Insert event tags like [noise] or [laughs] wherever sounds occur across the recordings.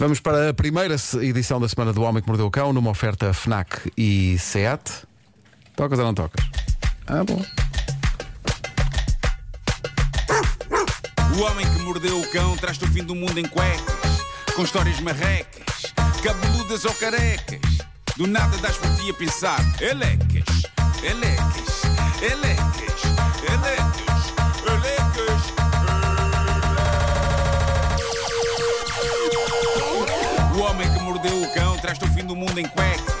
Vamos para a primeira edição da Semana do Homem que Mordeu o Cão, numa oferta FNAC e SEAT. Tocas ou não tocas? Ah, bom. O homem que mordeu o cão traz-te o fim do mundo em cuecas, com histórias marrecas, cabeludas ou carecas. Do nada das por ti a pensar, elecas, elecas, elecas, mundo em cuecas.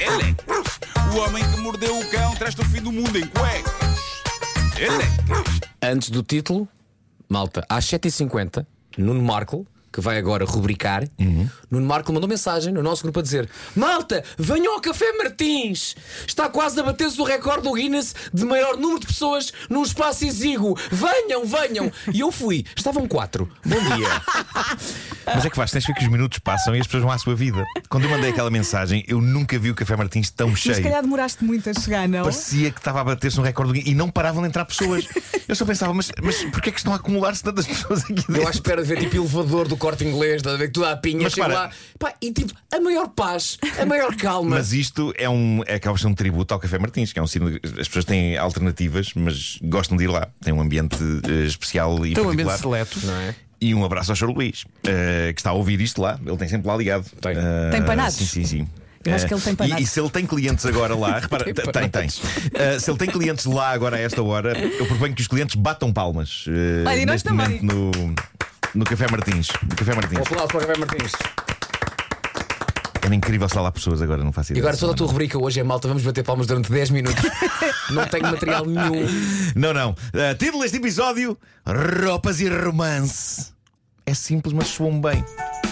Elecas. O homem que mordeu o cão traz-te o fim do mundo em cuecas. Elecas. Antes do título, malta, às 7h50, Nuno Marco, que vai agora rubricar, Nuno Marco mandou mensagem no nosso grupo a dizer: Malta, venham ao Café Martins! Está quase a bater-se o recorde do Guinness de maior número de pessoas num espaço exíguo. Venham, venham! [laughs] E eu fui, estavam quatro. Bom dia. [laughs] Mas é que vais, tens que ver que os minutos passam e as pessoas vão à sua vida. Quando eu mandei aquela mensagem, eu nunca vi o Café Martins tão Mas se cheio. calhar demoraste muito a chegar, não? Parecia que estava a bater-se um recorde do Guinness e não paravam de entrar pessoas. [laughs] Eu só pensava, mas, mas porquê é que estão a acumular-se tantas pessoas aqui dentro? Eu à espera de ver tipo elevador do corte inglês, estás a ver que tudo à pinha, Mas chego para. lá, pá, e tipo, a maior paz, a maior calma. Mas isto é um, é, acaba de ser um tributo ao Café Martins, que é um sino. As pessoas têm alternativas, mas gostam de ir lá. Tem um ambiente eh, especial e Tem um particular. ambiente seleto. Não é? E um abraço ao Sr. Luís, eh, que está a ouvir isto lá. Ele tem sempre lá ligado. Tem. Eh, Tem panados? Sim, sim, sim. Eu acho Eh, que ele tem e, e se ele tem clientes agora lá, [laughs] repara, Tem tem, tem. panados. Eh, se ele tem clientes lá agora a esta hora, eu proponho que os clientes batam palmas. eh, Olha, e nós neste também. momento no, no Café Martins. No Café Martins. Um aplauso para o Café Martins. Era incrível estar lá pessoas agora, não faço E ideia. agora toda a tua rubrica hoje é malta, vamos bater palmas durante 10 minutos. [laughs] Não tenho material nenhum. Não, não. Uh, título deste episódio: Roupas e Romance. É simples, mas soam bem.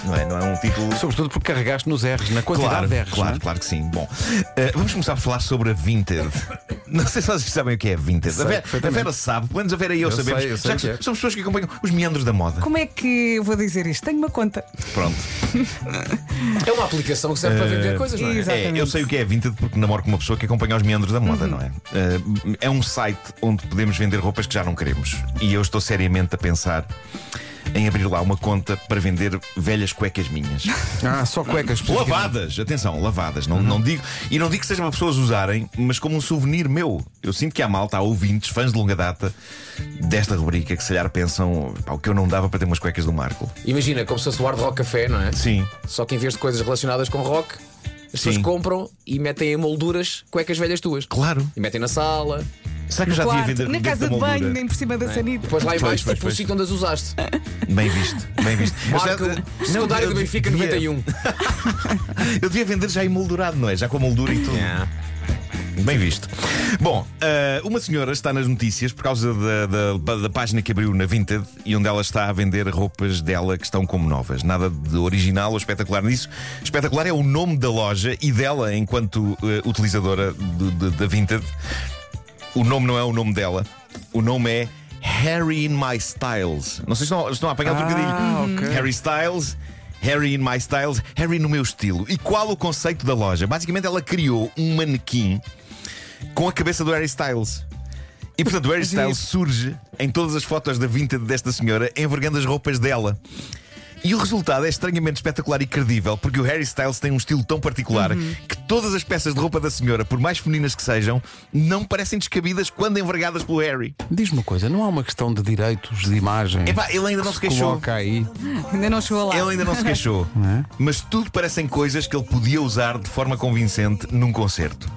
Não é? Não é um título. Sobretudo porque carregaste nos R's, na quantidade Claro, de R's. claro, é? claro que sim. Bom, uh, vamos começar a falar sobre a Vinted. [laughs] Não sei se vocês sabem o que é Vinted. Sei a, Vera, a. Vera sabe, pelo menos a Vera e eu, Eu sabemos. sei, eu sei que é. somos pessoas que acompanham os meandros da moda. Como é que eu vou dizer isto? Tenho uma conta. Pronto. É uma aplicação que serve para vender coisas, não é? Exato. É, Exatamente. eu sei o que é Vinted porque namoro com uma pessoa que acompanha os meandros da moda, não é? Uh, é um site onde podemos vender roupas que já não queremos. E eu estou seriamente a pensar em abrir lá uma conta para vender velhas cuecas minhas. [laughs] Ah, só cuecas. lavadas, atenção, lavadas. Não, não digo, e não digo que seja para pessoas usarem, mas como um souvenir meu. Eu sinto que há malta, há ouvintes, fãs de longa data desta rubrica que se calhar pensam pá, o que eu não dava para ter umas cuecas do Marco. Imagina, como se fosse o Hard Rock Café, não é? Sim. Só que em vez de coisas relacionadas com rock, as pessoas Sim. compram e metem em molduras cuecas velhas tuas. Claro. E metem na sala, Será que eu já devia vender na casa de banho, nem por cima da sanita. depois lá Pois, embaixo pois, tipo o pois. sítio onde as usaste. Bem visto, bem visto. Eu [laughs] Marco, já- secundário eu do Benfica devia- 91. [laughs] Eu devia vender já emoldurado, não é? Já com a moldura e tudo. Bem visto. Bom, eh, uma senhora está nas notícias por causa da, da- da página que abriu na Vinted e onde ela está a vender roupas dela que estão como novas. Nada de original ou espetacular nisso. Espetacular é o nome da loja e dela enquanto eh, utilizadora do- da Vinted. O nome não é o nome dela. O nome é Harry in My Styles. Não sei se estão, estão a apanhar o Ah, trocadilho. ok. Harry Styles. Harry in my styles, Harry no meu estilo. E qual o conceito da loja? Basicamente, ela criou um manequim com a cabeça do Harry Styles. E portanto, o Harry Styles surge em todas as fotos da vintage desta senhora, envergando as roupas dela. E o resultado é estranhamente espetacular e credível, porque o Harry Styles tem um estilo tão particular que todas as peças de roupa da senhora, por mais femininas que sejam, não parecem descabidas quando envergadas pelo Harry. Diz-me uma coisa, não há uma questão de direitos de imagem? Epá, ele ainda não se queixou. Coloca aí. [laughs] Ainda não chegou lá. Ele ainda não se queixou. [laughs] Mas tudo parecem coisas que ele podia usar de forma convincente num concerto.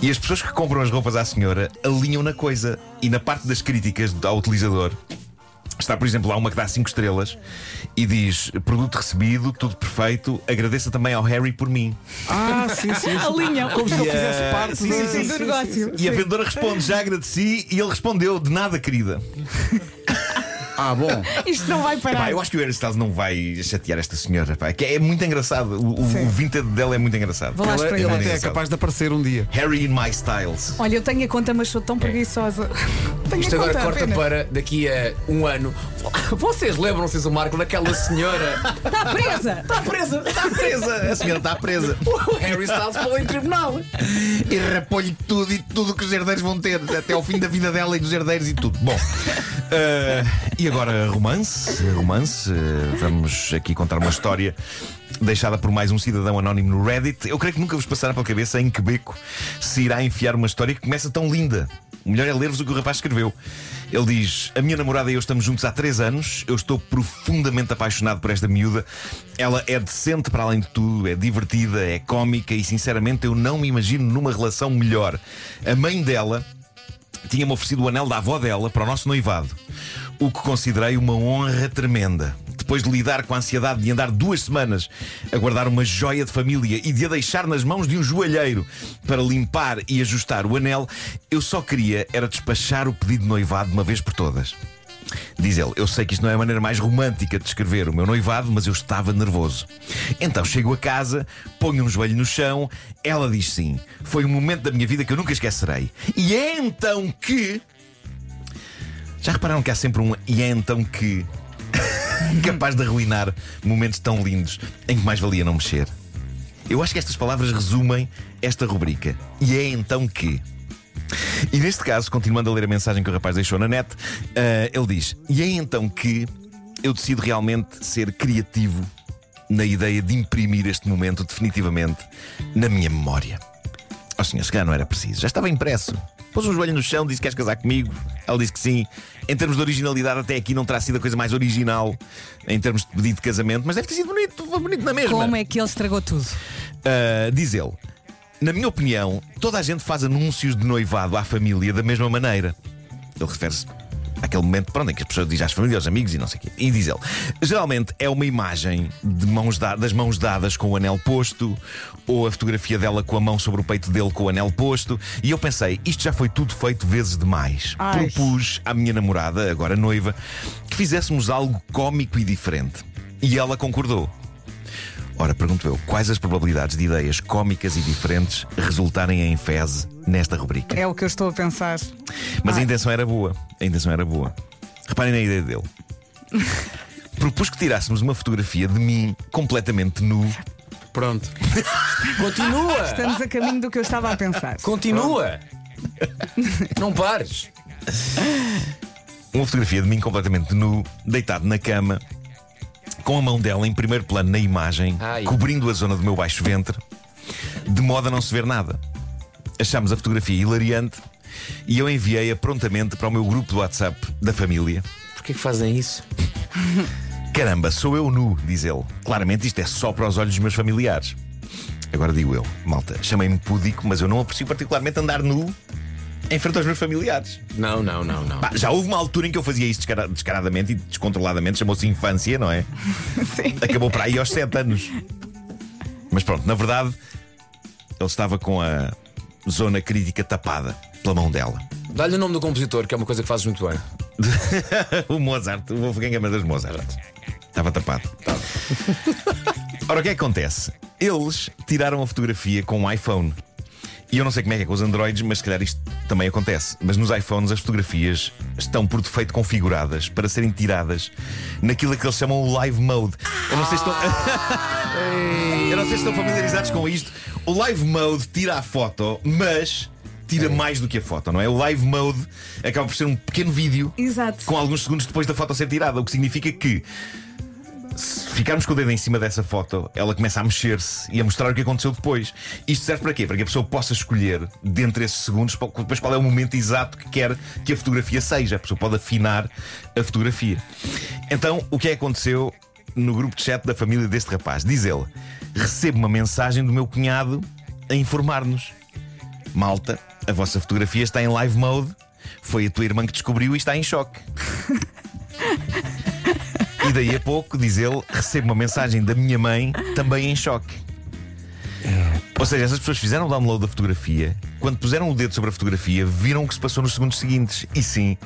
E as pessoas que compram as roupas à senhora alinham na coisa. E na parte das críticas ao utilizador. Está, por exemplo, lá uma que dá 5 estrelas e diz: produto recebido, tudo perfeito, agradeça também ao Harry por mim. Ah, sim, sim. [laughs] Alinham. Como se ele fizesse parte sim, da- sim, Sim, do negócio. E a vendedora responde: já agradeci, e ele respondeu: de nada, querida. [laughs] Ah, bom. [laughs] Isto não vai Epá, parar. eu acho que o Harry Styles não vai chatear esta senhora. pá, que é muito engraçado. O, o, vintage dela é muito engraçado. Vou lá espreitar. ele até é engraçado. capaz de aparecer um dia. Harry in my styles. Olha, eu tenho a conta, mas sou tão preguiçosa. [laughs] Tenho Isto a agora conta, corta apenas. para daqui a um ano. Vocês lembram-se do Marco daquela senhora? Está presa! Está presa! Está presa, a senhora está presa. O [laughs] Harry Styles falou em tribunal. E rapou-lhe tudo e tudo que os herdeiros vão ter, até ao fim da vida dela e dos herdeiros e tudo. Bom, eh, e agora romance, romance. Eh, Vamos aqui contar uma história deixada por mais um cidadão anónimo no Reddit. Eu creio que nunca vos passará pela cabeça em que beco se irá enfiar uma história que começa tão linda. O melhor é ler-vos o que o rapaz escreveu. Ele diz: A minha namorada e eu estamos juntos há três anos. Eu estou profundamente apaixonado por esta miúda. Ela é decente para além de tudo, é divertida, é cómica e, sinceramente, eu não me imagino numa relação melhor. A mãe dela tinha-me oferecido o anel da avó dela para o nosso noivado, o que considerei uma honra tremenda. Depois de lidar com a ansiedade de andar duas semanas a guardar uma joia de família e de a deixar nas mãos de um joalheiro para limpar e ajustar o anel, eu só queria era despachar o pedido de noivado de uma vez por todas. Diz ele, eu sei que isto não é a maneira mais romântica de descrever o meu noivado, mas eu estava nervoso. Então chego a casa, ponho um joelho no chão, ela diz sim. Foi um momento da minha vida que eu nunca esquecerei. E é então que. Já repararam que há sempre um e é então que. [laughs] capaz de arruinar momentos tão lindos em que mais valia não mexer? Eu acho que estas palavras resumem esta rubrica. E é então que. E neste caso, continuando a ler a mensagem que o rapaz deixou na net, eh, ele diz: E é então que eu decido realmente ser criativo na ideia de imprimir este momento definitivamente na minha memória. Oh senhor, se calhar não era preciso, já estava impresso. Pôs um joelho no chão, disse: Queres casar comigo? Ela disse que sim. Em termos de originalidade, até aqui não terá sido a coisa mais original em termos de pedido de casamento, mas deve ter sido bonito, bonito na mesma. Como é que ele estragou tudo? Uh, diz ele: Na minha opinião, toda a gente faz anúncios de noivado à família da mesma maneira. Ele refere-se àquele momento pronto, em que as pessoas dizem às famílias, aos amigos e não sei o quê. E diz ele: Geralmente é uma imagem de mãos da- das mãos dadas com o anel posto, ou a fotografia dela com a mão sobre o peito dele com o anel posto. E eu pensei: isto já foi tudo feito vezes demais. Ai. Propus à minha namorada, agora noiva, que fizéssemos algo cómico e diferente. E ela concordou. Ora, pergunto eu, quais as probabilidades de ideias cómicas e diferentes resultarem em feze nesta rubrica? É o que eu estou a pensar. Mas a Ai. intenção era boa. A intenção era boa. Reparem na ideia dele. [laughs] Propus que tirássemos uma fotografia de mim completamente nu. Pronto. [laughs] Continua! Estamos a caminho do que eu estava a pensar. Continua! Não pares! Uma fotografia de mim completamente nu, deitado na cama, com a mão dela em primeiro plano na imagem, Ai. cobrindo a zona do meu baixo ventre, de modo a não se ver nada. Achámos a fotografia hilariante e eu enviei-a prontamente para o meu grupo do WhatsApp da família. Porquê que fazem isso? [laughs] Caramba, sou eu nu, diz ele. Claramente isto é só para os olhos dos meus familiares. Agora digo eu, malta, chamei-me pudico, mas eu não aprecio particularmente andar nu em frente aos meus familiares. Não, não, não, não. Pá, já houve uma altura em que eu fazia isso descara- descaradamente e descontroladamente, chamou-se infância, não é? [laughs] Sim. Acabou para aí aos 7 anos. Mas pronto, na verdade, ele estava com a zona crítica tapada pela mão dela. Dá-lhe o nome do compositor, que é uma coisa que fazes muito bem. [laughs] o Mozart, o Wolfgang Amadeus Mozart. Estava tapado. [laughs] Ora, o que é que acontece? Eles tiraram a fotografia com um iPhone. E eu não sei como é que é com os Androids, mas se calhar isto também acontece. Mas nos iPhones as fotografias estão por defeito configuradas para serem tiradas naquilo que eles chamam o Live Mode. Eu não sei se estão. [laughs] eu não sei se estão familiarizados com isto. O Live Mode tira a foto, mas tira mais do que a foto, não é? O Live Mode acaba por ser um pequeno vídeo Exato. com alguns segundos depois da foto ser tirada, o que significa que se ficarmos com o dedo em cima dessa foto, ela começa a mexer-se e a mostrar o que aconteceu depois. Isto serve para quê? Para que a pessoa possa escolher, dentre esses segundos, depois qual é o momento exato que quer que a fotografia seja. A pessoa pode afinar a fotografia. Então, o que é que aconteceu no grupo de chat da família deste rapaz? Diz ele: recebo uma mensagem do meu cunhado a informar-nos. Malta, a vossa fotografia está em live mode. Foi a tua irmã que descobriu e está em choque. E daí a pouco, diz ele, recebo uma mensagem da minha mãe, também em choque. Ou seja, essas pessoas fizeram o download da fotografia, quando puseram o dedo sobre a fotografia, viram o que se passou nos segundos seguintes. E sim,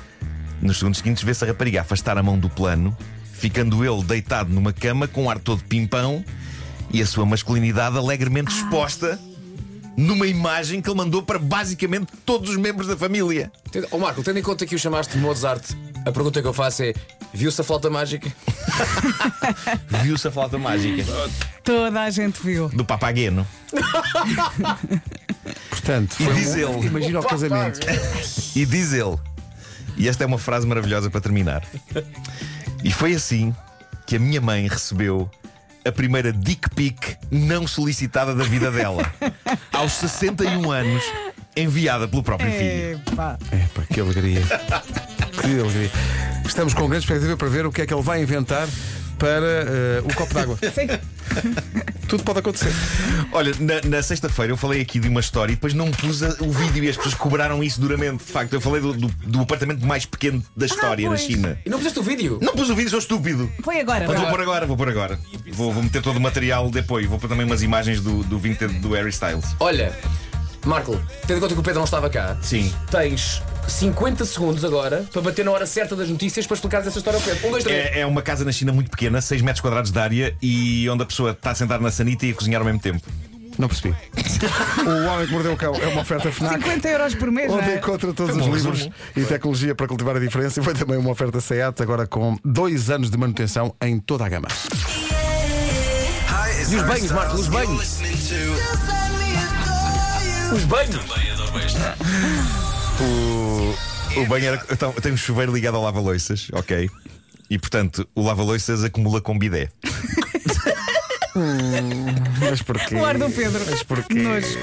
nos segundos seguintes vê-se a rapariga afastar a mão do plano, ficando ele deitado numa cama com um ar todo pimpão e a sua masculinidade alegremente exposta numa imagem que ele mandou para basicamente todos os membros da família. Ó Marco, tendo em conta que o chamaste de Mozart, a pergunta que eu faço é: viu-se a flauta mágica? [laughs] Viu-se a flauta mágica Toda a gente viu. do Papageno. [laughs] Portanto, E foi diz um- ele. Imagina o casamento. E diz ele: E esta é uma frase maravilhosa para terminar. E foi assim que a minha mãe recebeu a primeira dick pic não solicitada da vida dela. [laughs] Aos 61 anos, enviada pelo próprio filho. Epá. É, que alegria. que alegria. Estamos com grande expectativa para ver o que é que ele vai inventar para eh, o copo d'água. Sim. [laughs] Tudo pode acontecer. Olha, na, na sexta-feira eu falei aqui de uma história e depois não pus a- o vídeo e as pessoas cobraram isso duramente. De facto, eu falei do, do- do apartamento mais pequeno da história na pois. China. E não puseste o vídeo? Não pus o vídeo, sou estúpido. Foi agora. Mas vou pôr agora, vou pôr agora. Vou, vou meter todo o material de apoio. Vou pôr também umas imagens do, do Vinted do Harry Styles. Olha, Marco, tendo em conta que o Pedro não estava cá, Sim. tens 50 segundos agora para bater na hora certa das notícias para explicares essa história ao Pedro. Um, dois, três. É, é uma casa na China muito pequena, 6 metros quadrados de área e onde a pessoa está sentada na sanita e a cozinhar ao mesmo tempo. Não percebi. [laughs] o Homem que Mordeu o Cão é uma oferta FNAC. 50 euros por mês. não Onde é? encontra todos os livros e tecnologia para cultivar a diferença. E foi também uma oferta SEAT, agora com dois anos de manutenção em toda a gama. E os banhos, Marco, os banhos. Os banhos. O, o banheiro então, tem um chuveiro ligado ao lava-loiças, ok? E portanto, o lava-loiças acumula com bidé. Mas porquê? O ar do Pedro. Mas porquê? Nojo.